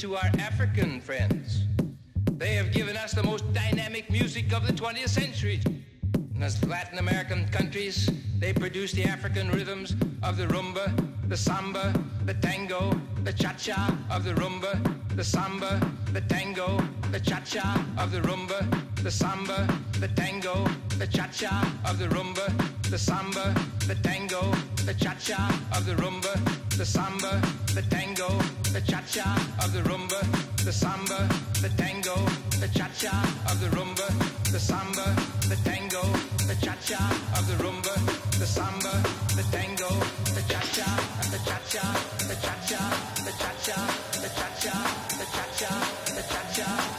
to our African friends. They have given us the most dynamic music of the 20th century. In as Latin American countries, they produce the African rhythms of the rumba, the samba, the tango, the cha-cha of the rumba, the samba, the tango, the cha-cha of the rumba, the samba, the tango, the cha-cha of the rumba, the samba, the tango, the cha-cha of the rumba, the samba, the cha-cha of the rumba, the samba, the tango, the cha-cha of the rumba, the samba, the tango, the cha-cha of the rumba, the samba, the tango, the cha-cha, the cha-cha, the cha-cha, the cha-cha, the cha-cha, the cha-cha, the cha-cha,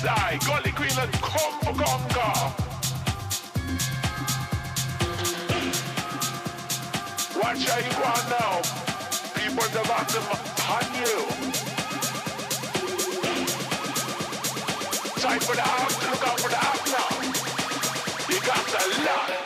Yes, I, Gully Queen, let's come for conquer. Watch how you go now. People in the bottom on you. Time for the house look out for the house now. You got the lot.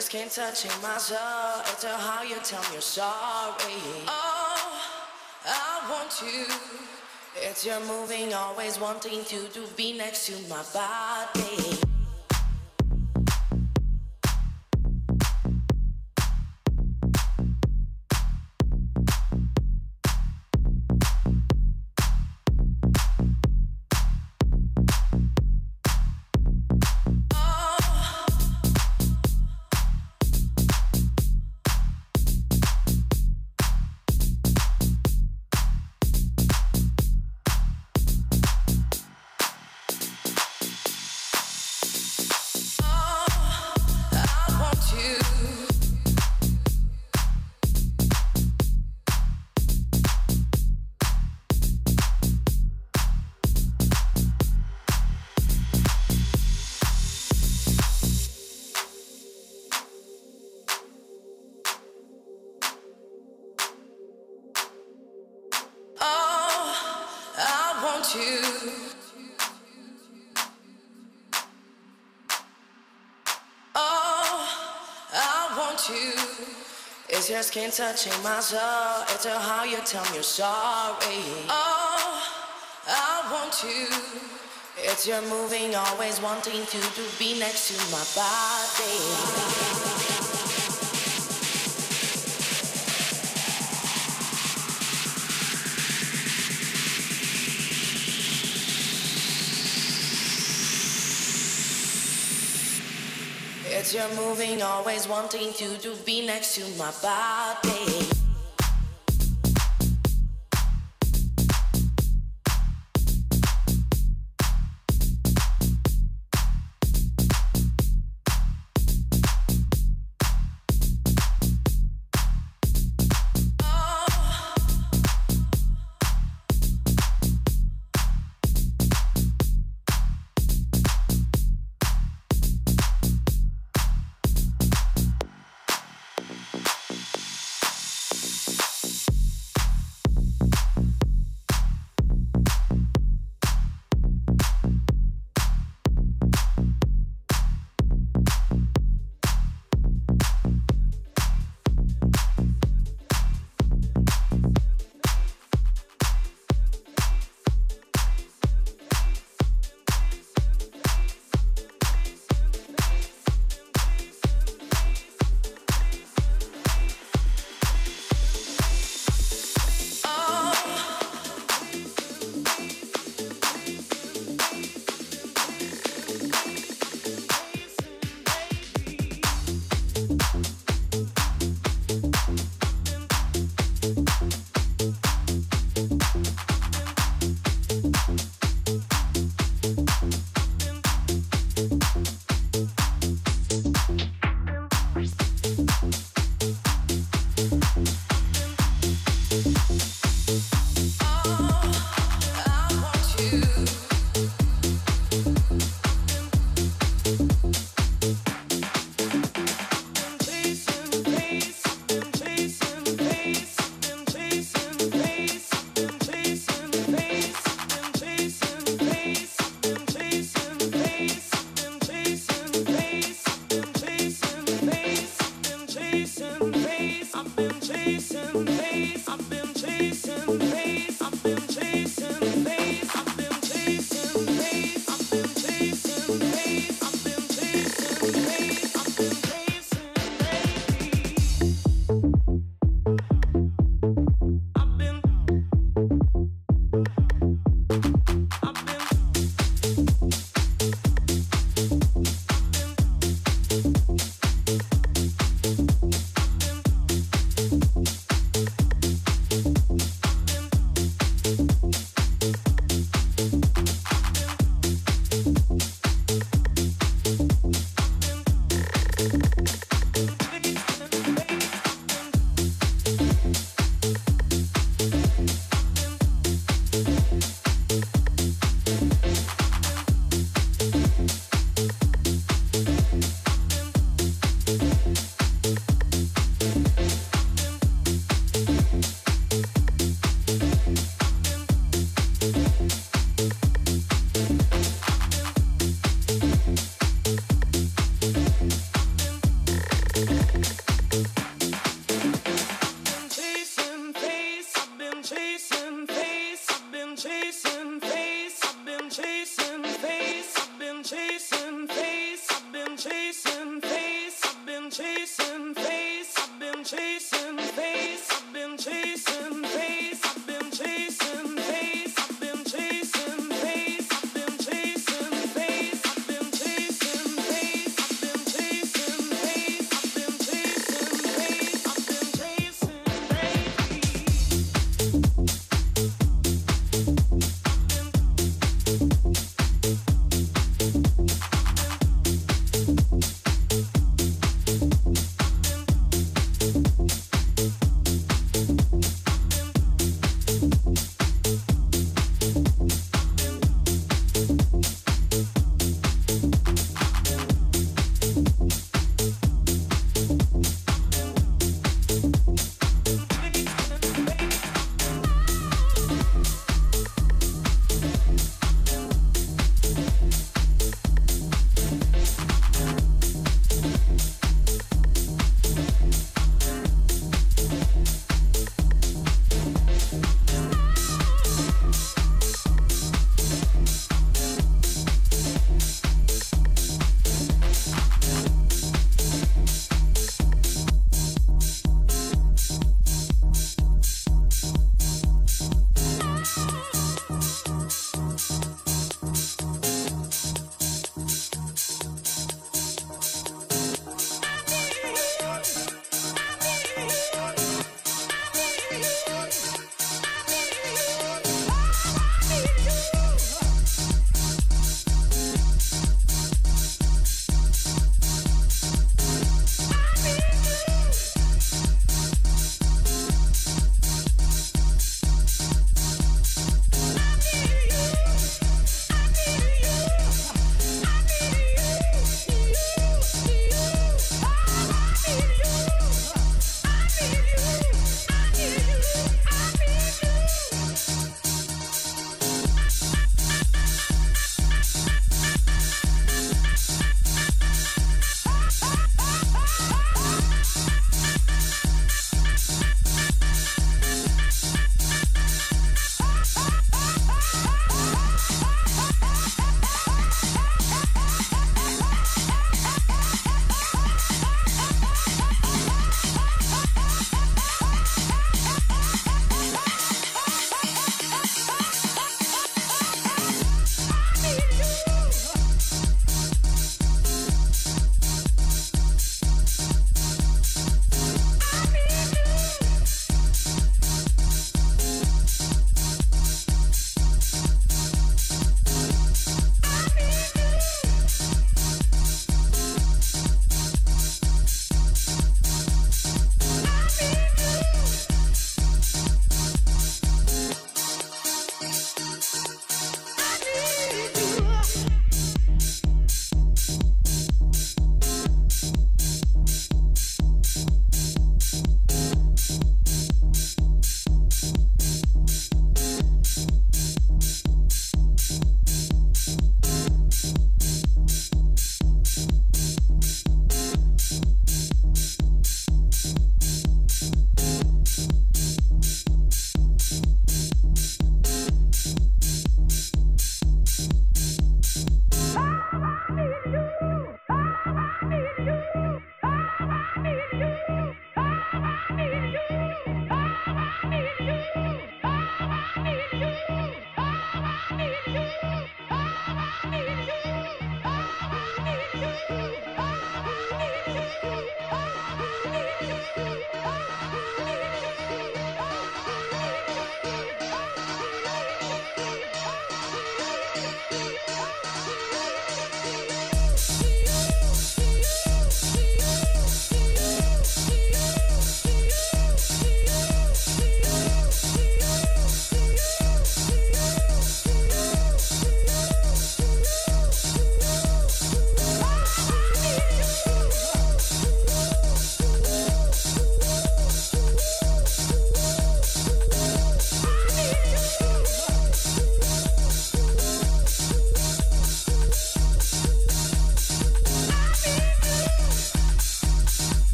Just can't touch my soul. It's how you tell me you're sorry. Oh, I want you. It's your moving, always wanting to, to be next to my body. Just can't touch my soul. It's how you tell me you're sorry. Oh, I want you. It's your moving, always wanting to, to be next to my body. It's your moving, always wanting to, to be next to my body.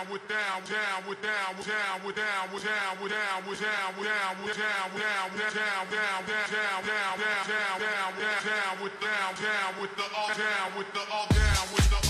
down with down down with down with down with down with down with down with down with down with down down down down down down down down down down down with down down with the all down with the all down with the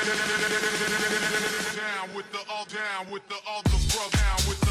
down with the all, down with the all, the bro, down with the